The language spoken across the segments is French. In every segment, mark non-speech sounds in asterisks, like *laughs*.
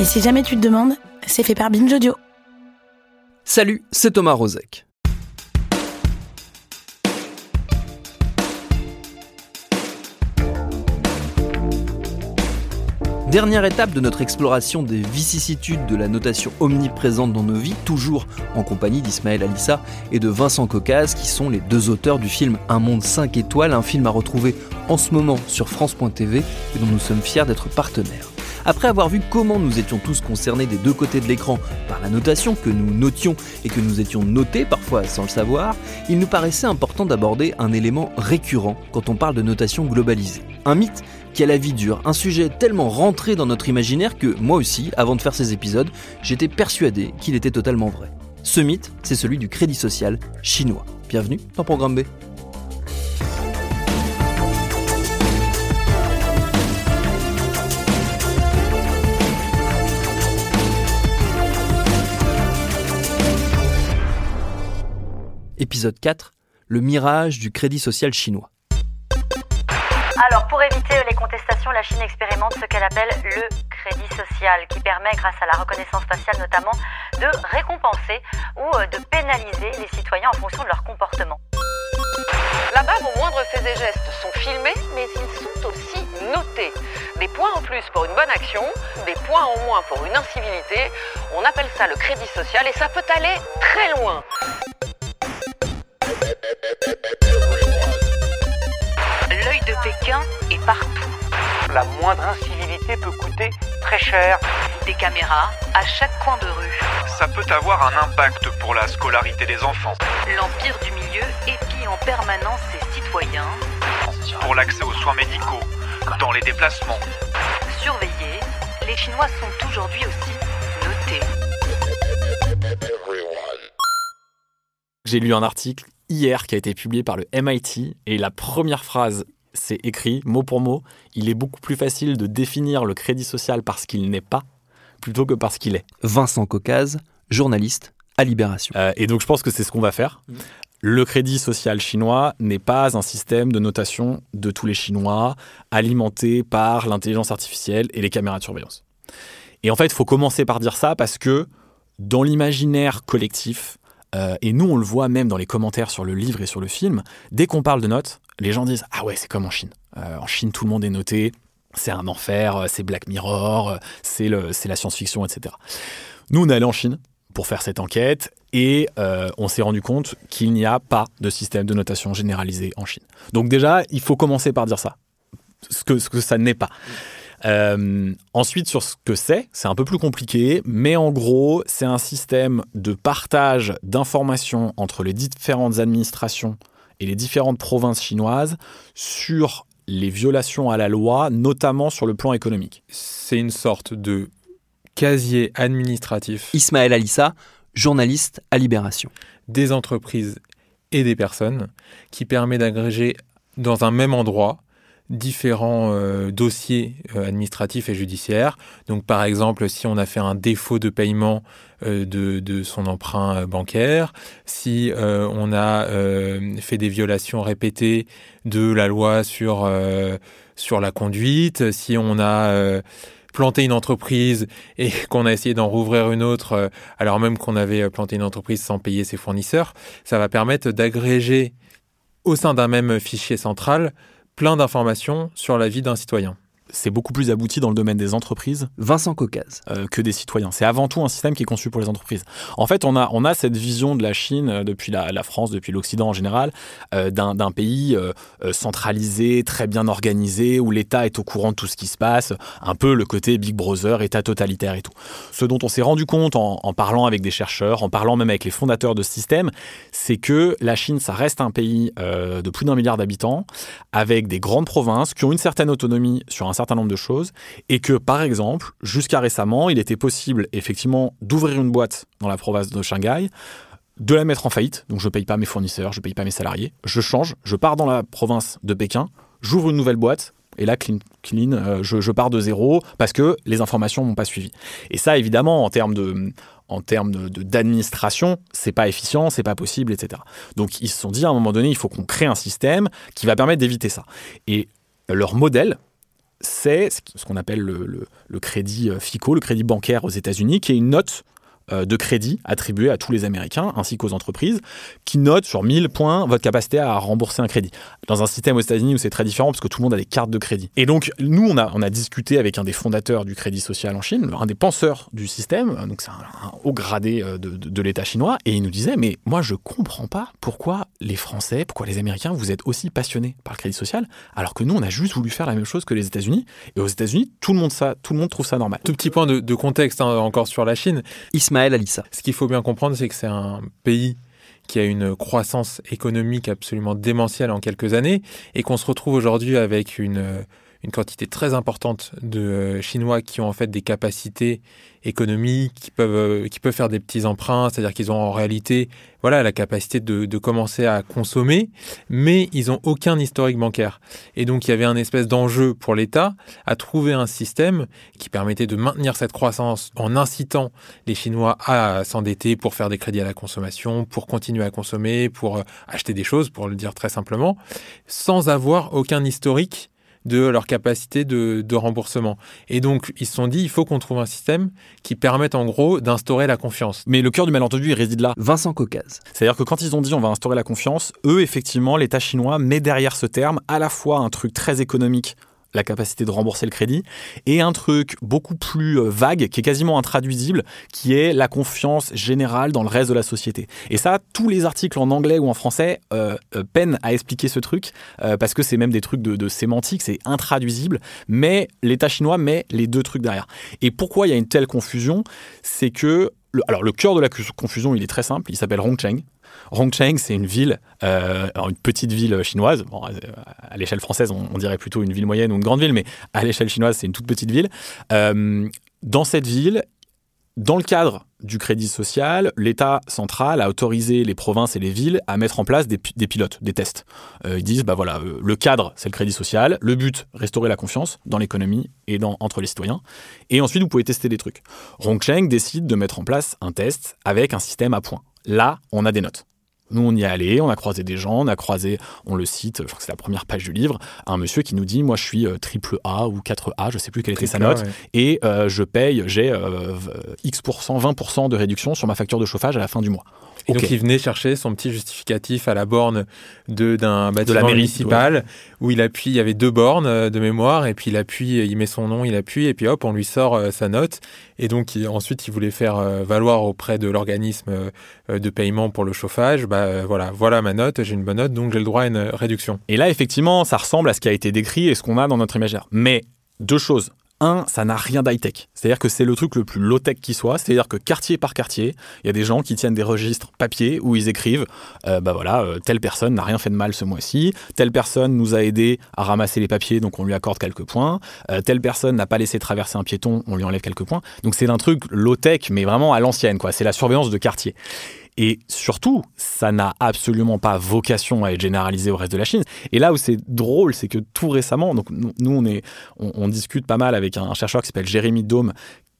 Et si jamais tu te demandes, c'est fait par Binge. Salut, c'est Thomas Rozek. Dernière étape de notre exploration des vicissitudes de la notation omniprésente dans nos vies, toujours en compagnie d'Ismaël Alissa et de Vincent Caucase, qui sont les deux auteurs du film Un monde 5 étoiles, un film à retrouver en ce moment sur France.tv et dont nous sommes fiers d'être partenaires. Après avoir vu comment nous étions tous concernés des deux côtés de l'écran par la notation, que nous notions et que nous étions notés parfois sans le savoir, il nous paraissait important d'aborder un élément récurrent quand on parle de notation globalisée. Un mythe qui a la vie dure, un sujet tellement rentré dans notre imaginaire que moi aussi, avant de faire ces épisodes, j'étais persuadé qu'il était totalement vrai. Ce mythe, c'est celui du crédit social chinois. Bienvenue dans Programme B. Épisode 4 Le mirage du crédit social chinois. Alors, pour éviter les contestations, la Chine expérimente ce qu'elle appelle le crédit social, qui permet, grâce à la reconnaissance faciale notamment, de récompenser ou euh, de pénaliser les citoyens en fonction de leur comportement. Là-bas, vos moindres faits et gestes sont filmés, mais ils sont aussi notés. Des points en plus pour une bonne action, des points en moins pour une incivilité. On appelle ça le crédit social et ça peut aller très loin. L'œil de Pékin est partout. La moindre incivilité peut coûter très cher. Des caméras à chaque coin de rue. Ça peut avoir un impact pour la scolarité des enfants, L'empire du milieu épie en permanence ses citoyens. pour l'accès aux soins médicaux, dans les déplacements. Surveillés, les Chinois sont aujourd'hui aussi notés. J'ai lu un article hier qui a été publié par le MIT et la première phrase, c'est écrit mot pour mot, il est beaucoup plus facile de définir le crédit social parce qu'il n'est pas plutôt que parce qu'il est. Vincent Caucase, journaliste à Libération. Euh, et donc je pense que c'est ce qu'on va faire. Le crédit social chinois n'est pas un système de notation de tous les Chinois alimenté par l'intelligence artificielle et les caméras de surveillance. Et en fait, il faut commencer par dire ça parce que dans l'imaginaire collectif, euh, et nous on le voit même dans les commentaires sur le livre et sur le film, dès qu'on parle de notes, les gens disent Ah ouais, c'est comme en Chine. Euh, en Chine, tout le monde est noté, c'est un enfer, euh, c'est Black Mirror, c'est la science-fiction, etc. Nous, on est allé en Chine pour faire cette enquête et on s'est rendu compte qu'il n'y a pas de système de notation généralisé en Chine. Donc déjà, il faut commencer par dire ça, ce que, ce que ça n'est pas. Euh, ensuite, sur ce que c'est, c'est un peu plus compliqué, mais en gros, c'est un système de partage d'informations entre les différentes administrations et les différentes provinces chinoises sur les violations à la loi, notamment sur le plan économique. C'est une sorte de casier administratif Ismaël Alissa, journaliste à Libération. des entreprises et des personnes qui permet d'agréger dans un même endroit différents euh, dossiers euh, administratifs et judiciaires. Donc par exemple, si on a fait un défaut de paiement euh, de, de son emprunt bancaire, si on a fait des violations répétées de la loi sur, sur la conduite, si on a planté une entreprise *laughs* et qu'on a essayé d'en rouvrir une autre alors même qu'on avait planté une entreprise sans payer ses fournisseurs, ça va permettre d'agréger au sein d'un même fichier central plein d'informations sur la vie d'un citoyen. C'est beaucoup plus abouti dans le domaine des entreprises Vincent Caucase. euh, que des citoyens. C'est avant tout un système qui est conçu pour les entreprises. En fait, on a, on a cette vision de la Chine euh, depuis la, la France, depuis l'Occident en général, euh, d'un pays euh, centralisé, très bien organisé, où l'État est au courant de tout ce qui se passe, un peu le côté Big Brother, État totalitaire et tout. Ce dont on s'est rendu compte en, en parlant avec des chercheurs, en parlant même avec les fondateurs de ce système, c'est que la Chine, ça reste un pays de plus d'un milliard d'habitants, avec des grandes provinces qui ont une certaine autonomie sur un certain nombre de choses, et que, par exemple, jusqu'à récemment, il était possible effectivement d'ouvrir une boîte dans la province de Shanghai, de la mettre en faillite, donc je ne paye pas mes fournisseurs, je ne paye pas mes salariés, je change, je pars dans la province de Pékin, j'ouvre une nouvelle boîte, et là, clean, clean euh, je, je pars de zéro parce que les informations m'ont pas suivi. Et ça, évidemment, en termes de en termes d'administration, c'est pas efficient, c'est pas possible, etc. Donc ils se sont dit à un moment donné, il faut qu'on crée un système qui va permettre d'éviter ça. Et leur modèle, c'est ce qu'on appelle le, le- crédit euh, FICO, le crédit bancaire aux États-Unis, qui est une note de crédit attribuée à tous les Américains ainsi qu'aux entreprises, qui note sur 1000 points votre capacité à rembourser un crédit. Dans un système aux États-Unis où c'est très différent parce que tout le monde a des cartes de crédit. Et donc, nous, on a, on a discuté avec un des fondateurs du crédit social en Chine, un des penseurs du système, euh, donc c'est un, un haut gradé euh, de, de- de l'État chinois, et il nous disait, mais moi, je comprends pas pourquoi les Français, pourquoi les Américains, vous êtes aussi passionnés par le crédit social, alors que nous, on a juste voulu faire la même chose que les États-Unis, et aux États-Unis, tout le monde, ça, tout le monde trouve ça normal. Tout petit point de, de contexte hein, encore sur la Chine. Ismaël Ce qu'il faut bien comprendre, c'est que c'est un pays qui a une croissance économique absolument démentielle en quelques années et qu'on se retrouve aujourd'hui avec une, euh, une quantité très importante de euh, Chinois qui ont en fait des capacités économiques, qui peuvent, euh, qui peuvent faire des petits emprunts, c'est-à-dire qu'ils ont en réalité voilà, la capacité de, de commencer à consommer, mais ils n'ont aucun historique bancaire. Et donc il y avait un espèce d'enjeu pour l'État à trouver un système qui permettait de maintenir cette croissance en incitant les Chinois à s'endetter pour faire des crédits à la consommation, pour continuer à consommer, pour euh, acheter des choses, pour le dire très simplement, sans avoir aucun historique de leur capacité de, de remboursement. Et donc, ils se sont dit, il faut qu'on trouve un système qui permette en gros d'instaurer la confiance. Mais le cœur du malentendu, il réside là. Vincent Caucase. C'est-à-dire que quand ils ont dit on va instaurer la confiance, eux, effectivement, l'État chinois met derrière ce terme à la fois un truc très économique, la capacité de rembourser le crédit, et un truc beaucoup plus euh, vague, qui est quasiment intraduisible, qui est la confiance générale dans le reste de la société. Et ça, tous les articles en anglais ou en français euh, euh, peinent à expliquer ce truc, parce que c'est même des trucs de sémantique, c'est intraduisible, mais l'État chinois met les deux trucs derrière. Et pourquoi il y a une telle confusion? C'est que alors le cœur de la confusion, il est très simple. Il s'appelle Hongcheng. Hongcheng, c'est une ville, euh, une petite ville chinoise. Bon, euh, à l'échelle française, on, dirait plutôt une ville moyenne ou une grande ville, mais à l'échelle chinoise, c'est une toute petite ville. Euh, dans cette ville, dans le cadre du crédit social, l'État central a autorisé les provinces et les villes à mettre en place des, pilotes, des tests. Euh, ils disent, bah voilà, euh, le cadre, c'est le crédit social, le but, restaurer la confiance dans l'économie et dans, entre les citoyens. Et ensuite, vous pouvez tester des trucs. Hongcheng décide de mettre en place un test avec un système à points. Là, on a des notes. Nous, on y est allé, on a croisé des gens, on a croisé, on le cite, je crois que c'est la première page du livre, un monsieur qui nous dit Moi, je suis euh, triple A ou 4A, je sais plus quelle était sa note, ouais. et euh, je paye, j'ai euh, X%, 20% de réduction sur ma facture de chauffage à la fin du mois. Et okay. donc, il venait chercher son petit justificatif à la borne de, d'un bâtiment de la municipal ouais. où il appuie, il y avait deux bornes euh, de mémoire, et puis il appuie, il met son nom, il appuie, et puis hop, on lui sort euh, sa note. Et donc, il, ensuite, il voulait faire euh, valoir auprès de l'organisme de paiement pour le chauffage, bah voilà, voilà ma note, j'ai une bonne note, donc j'ai le droit à une réduction. Et là, effectivement, ça ressemble à ce qui a été décrit et ce qu'on a dans notre imaginaire. Mais deux choses. Un, ça n'a rien d'high-tech. C'est-à-dire que c'est le truc le plus low-tech qui soit. C'est-à-dire que quartier par quartier, il y a des gens qui tiennent des registres papier où ils écrivent euh, bah voilà, euh, telle personne n'a rien fait de mal ce mois-ci, telle personne nous a aidé à ramasser les papiers, donc on lui accorde quelques points, euh, telle personne n'a pas laissé traverser un piéton, on lui enlève quelques points. Donc c'est un truc low-tech, mais vraiment à l'ancienne, quoi. C'est la surveillance de quartier. Et surtout, ça n'a absolument pas vocation à être généralisé au reste de la Chine. Et là où c'est drôle, c'est que tout récemment, donc nous, on, discute pas mal avec un chercheur qui s'appelle Jérémy Dome,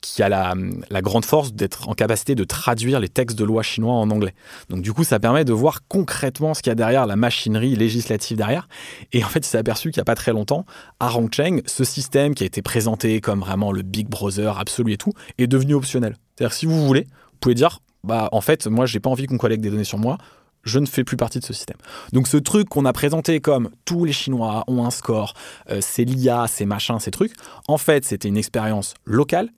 qui a la, la grande force d'être en capacité de traduire les textes de loi chinois en anglais. Donc du coup, ça permet de voir concrètement ce qu'il y a derrière, la machinerie législative derrière. Et en fait, il s'est aperçu qu'il n'y a pas très longtemps, à Hongcheng, ce système qui a été présenté comme vraiment le Big Brother absolu et tout, est devenu optionnel. C'est-à-dire si vous voulez, vous pouvez dire bah, en fait, moi, j'ai pas envie qu'on collecte des données sur moi. je ne fais plus partie de ce système. Donc ce truc qu'on a présenté comme tous les Chinois ont un score, euh, c'est l'IA, c'est machin, ces trucs, en fait c'était une expérience locale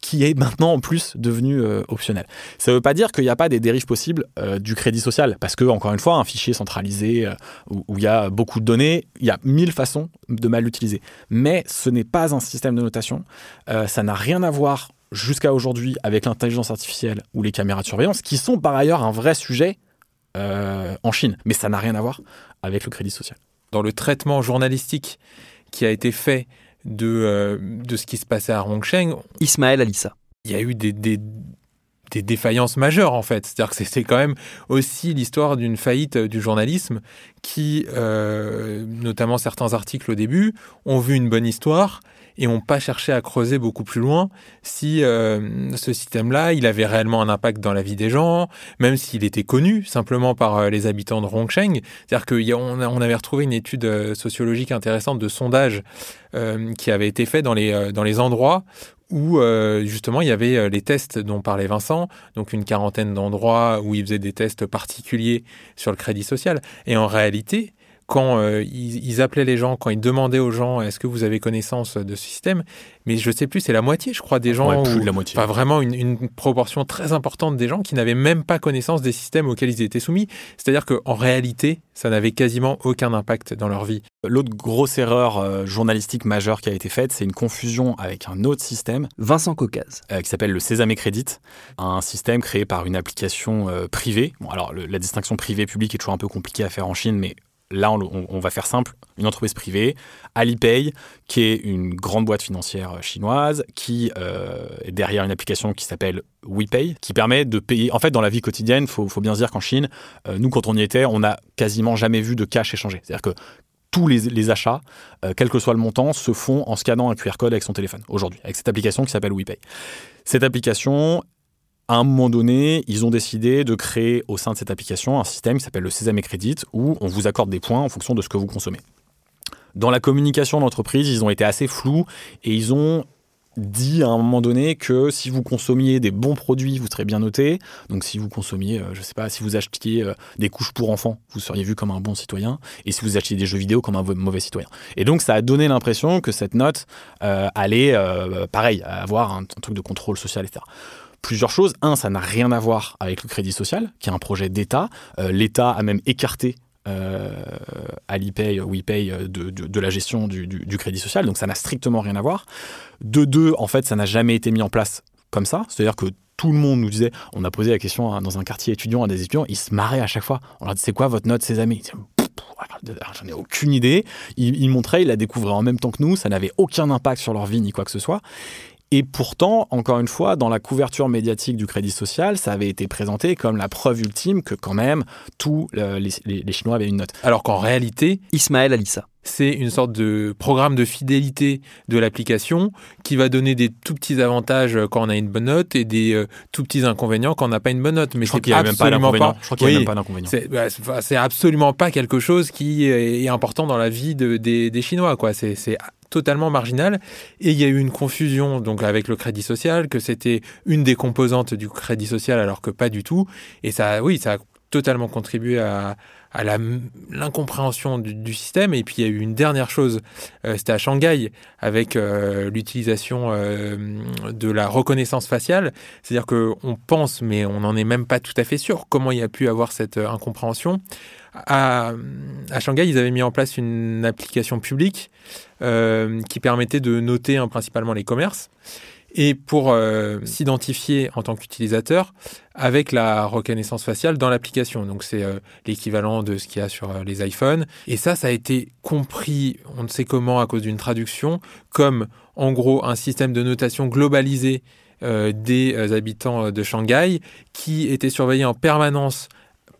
qui est maintenant en plus devenue euh, optionnelle. Ça ne veut pas dire qu'il n'y a pas des dérives possibles euh, du crédit social, parce que, encore une fois, un fichier centralisé où il y a beaucoup de données, il y a mille façons de mal l'utiliser. Mais ce n'est pas un système de notation, ça n'a rien à voir jusqu'à aujourd'hui avec l'intelligence artificielle ou les caméras de surveillance, qui sont par ailleurs un vrai sujet euh, en Chine. Mais ça n'a rien à voir avec le crédit social. Dans le traitement journalistique qui a été fait de, euh, de ce qui se passait à Hongsheng, Ismaël Alissa. Il y a eu des, des, défaillances majeures en fait. C'est-à-dire que c'est quand même aussi l'histoire d'une faillite du journalisme qui, euh, notamment certains articles au début, ont vu une bonne histoire et n'ont pas cherché à creuser beaucoup plus loin si euh, ce système-là, il avait réellement un impact dans la vie des gens, même s'il était connu simplement par euh, les habitants de Rongsheng. C'est-à-dire qu'on on avait retrouvé une étude euh, sociologique intéressante de sondage qui avait été fait dans les, dans les endroits où justement il y avait les tests dont parlait Vincent, donc une quarantaine d'endroits où il faisait des tests particuliers sur le crédit social. Et en réalité, quand euh, ils, appelaient les gens, quand ils demandaient aux gens est-ce que vous avez connaissance de ce système, mais je sais plus, c'est la moitié, je crois, des gens, plus de la moitié. Enfin, vraiment une, une, proportion très importante des gens qui n'avaient même pas connaissance des systèmes auxquels ils étaient soumis. C'est-à-dire qu'en réalité, ça n'avait quasiment aucun impact dans leur vie. L'autre grosse erreur euh, journalistique majeure qui a été faite, c'est une confusion avec un autre système, Vincent Caucase, euh, qui s'appelle le Sésame Credit, un système créé par une application privée. Bon, alors la distinction privée-publique est toujours un peu compliquée à faire en Chine, mais là, on, va faire simple, une entreprise privée, Alipay, qui est une grande boîte financière chinoise, qui euh, est derrière une application qui s'appelle WePay, qui permet de payer. En fait, dans la vie quotidienne, il faut, bien se dire qu'en Chine, euh, nous, quand on y était, on n'a quasiment jamais vu de cash échangé. C'est-à-dire que tous les, achats, euh, quel que soit le montant, se font en scannant un QR code avec son téléphone aujourd'hui, avec cette application qui s'appelle WePay. Cette application, à un moment donné, ils ont décidé de créer au sein de cette application un système qui s'appelle le Sésame Credit où on vous accorde des points en fonction de ce que vous consommez. Dans la communication d'entreprise, ils ont été assez flous et ils ont dit à un moment donné que si vous consommiez des bons produits, vous serez bien noté. Donc si vous consommiez, euh, je ne sais pas, si vous achetiez euh, des couches pour enfants, vous seriez vu comme un bon citoyen. Et si vous achetiez des jeux vidéo, comme un mauvais citoyen. Et donc ça a donné l'impression que cette note euh, allait, pareil, avoir un, un, truc de contrôle social, etc plusieurs choses. Un, ça n'a rien à voir avec le crédit social, qui est un projet d'État. Euh, L'État a même écarté euh, Alipay, WePay euh, de, de, la gestion du, crédit social, donc ça n'a strictement rien à voir. De deux, en fait, ça n'a jamais été mis en place comme ça, c'est-à-dire que tout le monde nous disait, on a posé la question dans un quartier étudiant à des étudiants, ils se marraient à chaque fois. On leur dit, c'est quoi votre note, ses amis? J'en ai aucune idée. Il, il montrait, il la découvrait en même temps que nous, ça n'avait aucun impact sur leur vie ni quoi que ce soit. Et pourtant, encore une fois, dans la couverture médiatique du crédit social, ça avait été présenté comme la preuve ultime que quand même tous les, Chinois avaient une note. Alors qu'en réalité, Ismaël Alissa. C'est une sorte de programme de fidélité de l'application qui va donner des tout petits avantages quand on a une bonne note et des euh, tout petits inconvénients quand on n'a pas une bonne note. Mais c'est absolument pas. Je crois qu'il n'y a même pas d'inconvénient. Bah, c'est absolument pas quelque chose qui est important dans la vie des, des, Chinois. Quoi. C'est totalement marginal. Et il y a eu une confusion donc avec le crédit social, que c'était une des composantes du crédit social alors que pas du tout. Et ça, oui, ça a totalement contribué à, l'incompréhension du, système. Et puis il y a eu une dernière chose, euh, c'était à Shanghai avec euh, l'utilisation euh, de la reconnaissance faciale. C'est-à-dire qu'on pense, mais on n'en est même pas tout à fait sûr, comment il y a pu avoir cette incompréhension. À, Shanghai, ils avaient mis en place une application publique qui permettait de noter hein, principalement les commerces et pour euh, s'identifier en tant qu'utilisateur avec la reconnaissance faciale dans l'application. Donc c'est euh, l'équivalent de ce qu'il y a sur les iPhones. Et ça, ça a été compris, on ne sait comment, à cause d'une traduction, comme en gros un système de notation globalisé des habitants de Shanghai qui était surveillé en permanence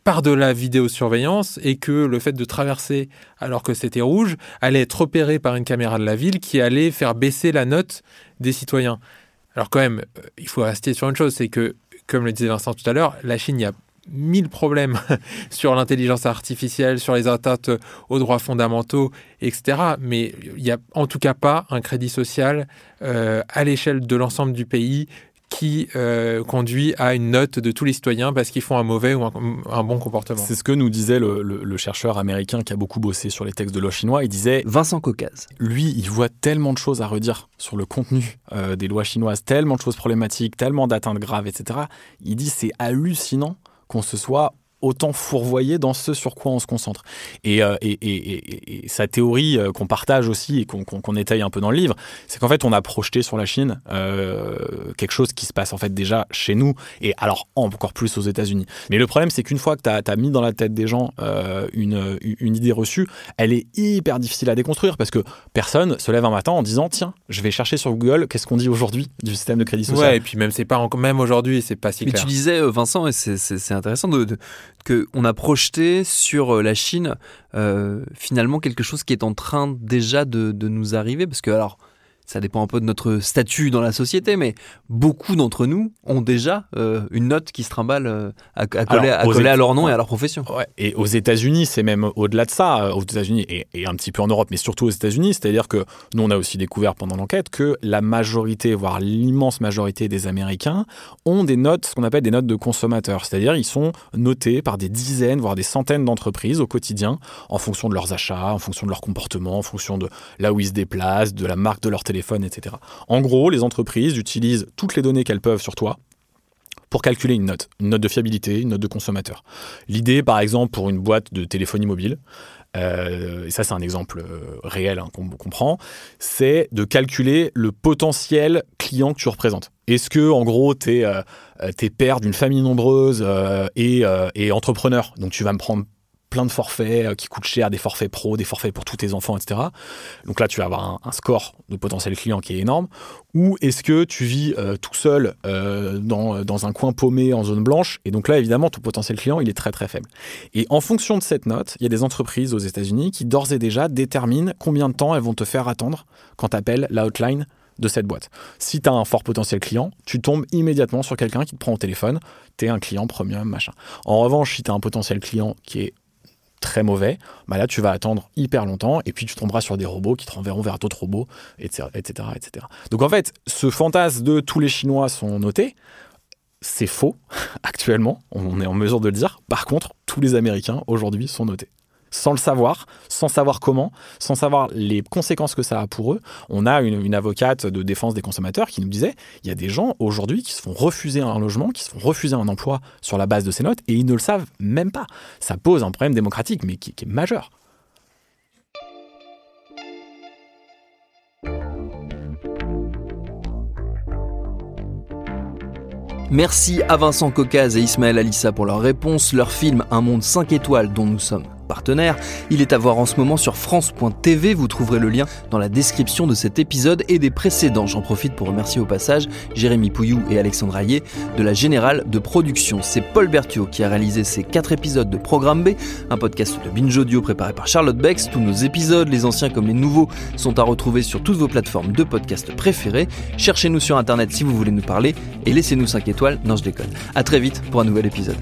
par de la vidéosurveillance et que le fait de traverser alors que c'était rouge allait être repéré par une caméra de la ville qui allait faire baisser la note des citoyens. Alors quand même, euh, il faut rester sur une chose, c'est que, comme le disait Vincent tout à l'heure, la Chine, il y a mille problèmes *laughs* sur l'intelligence artificielle, sur les atteintes aux droits fondamentaux, etc. Mais il n'y a en tout cas pas un crédit social euh, à l'échelle de l'ensemble du pays qui euh, conduit à une note de tous les citoyens parce qu'ils font un mauvais ou un, un bon comportement. C'est ce que nous disait le, le- le chercheur américain qui a beaucoup bossé sur les textes de lois chinois. Il disait, Vincent Caucase. lui, il voit tellement de choses à redire sur le contenu euh, des lois chinoises, tellement de choses problématiques, tellement d'atteintes graves, etc. Il dit c'est hallucinant qu'on se soit autant fourvoyé dans ce sur quoi on se concentre. Et, euh, et, et- et- et sa théorie euh, qu'on partage aussi et qu'on qu'on étaye un peu dans le livre, c'est qu'en fait on a projeté sur la Chine euh, quelque chose qui se passe en fait déjà chez nous et alors encore plus aux États-Unis. Mais le problème c'est qu'une fois que tu as, mis dans la tête des gens euh, une, une idée reçue, elle est hyper difficile à déconstruire parce que personne se lève un matin en disant tiens je vais chercher sur Google qu'est-ce qu'on dit aujourd'hui du système de crédit social. Ouais, et puis même c'est pas même aujourd'hui, c'est pas si Mais clair. tu disais, Vincent, et c'est- intéressant, de, de- que on a projeté sur euh, la Chine euh, finalement quelque chose qui est en train déjà de, de nous arriver, parce que alors ça dépend un peu de notre statut dans la société, mais beaucoup d'entre nous ont déjà euh, une note qui se trimballe euh, à, à coller, Alors, à, coller leur nom et à leur profession. Ouais, et aux États-Unis, c'est même au-delà de ça, euh, aux États-Unis et, et un petit peu en Europe, mais surtout aux États-Unis, c'est-à-dire que nous, on a aussi découvert pendant l'enquête que la majorité, voire l'immense majorité des Américains ont des notes, ce qu'on appelle des notes de consommateurs, c'est-à-dire ils sont notés par des dizaines, voire des centaines d'entreprises au quotidien, en fonction de leurs achats, en fonction de leur comportement, en fonction de là où ils se déplacent, de la marque de leur téléphone, etc. En gros, les entreprises utilisent toutes les données qu'elles peuvent sur toi pour calculer une note, une note de fiabilité, une note de consommateur. L'idée, par exemple, pour une boîte de téléphonie mobile, euh, et ça c'est un exemple euh, réel hein, qu'on qu'on prend, c'est de calculer le potentiel client que tu représentes. Est-ce que, en gros, tu es, père d'une famille nombreuse euh, et, euh, et entrepreneur, donc tu vas me prendre plein de forfaits euh, qui coûtent cher, des forfaits pro, des forfaits pour tous tes enfants, etc. Donc là, tu vas avoir un, score de potentiel client qui est énorme. Ou est-ce que tu vis euh, tout seul euh, dans, dans un coin paumé en zone blanche? Et donc là, évidemment, ton potentiel client, il est très très faible. Et en fonction de cette note, il y a des entreprises aux États-Unis qui d'ores et déjà déterminent combien de temps elles vont te faire attendre quand tu appelles l'outline de cette boîte. Si tu as un fort potentiel client, tu tombes immédiatement sur quelqu'un qui te prend au téléphone, tu es un client premium, machin. En revanche, si tu as un potentiel client qui est très mauvais, bah là tu vas attendre hyper longtemps et puis tu tomberas sur des robots qui te renverront vers d'autres robots, etc., etc., etc. Donc en fait, ce fantasme de tous les Chinois sont notés, c'est faux *laughs* actuellement, on est en mesure de le dire. Par contre, tous les Américains aujourd'hui sont notés. Sans le savoir, sans savoir comment, sans savoir les conséquences que ça a pour eux. On a une, avocate de défense des consommateurs qui nous disait il y a des gens aujourd'hui qui se font refuser un logement, qui se font refuser un emploi sur la base de ces notes et ils ne le savent même pas. Ça pose un problème démocratique, mais qui, est majeur. Merci à Vincent Caucase et Ismaël Alissa pour leur réponse. Leur film Un monde 5 étoiles dont nous sommes partenaires, il est à voir en ce moment sur France.tv. Vous trouverez le lien dans la description de cet épisode et des précédents. J'en profite pour remercier au passage Jérémy Pouillou et Alexandre Aillé de la Générale de Production. C'est Paul Berthiaud qui a réalisé ces quatre épisodes de Programme B, un podcast de Binge Audio préparé par Charlotte Bex. Tous nos épisodes, les anciens comme les nouveaux, sont à retrouver sur toutes vos plateformes de podcast préférées. Cherchez-nous sur internet si vous voulez nous parler et laissez-nous 5 étoiles. Non, je déconne. À très vite pour un nouvel épisode.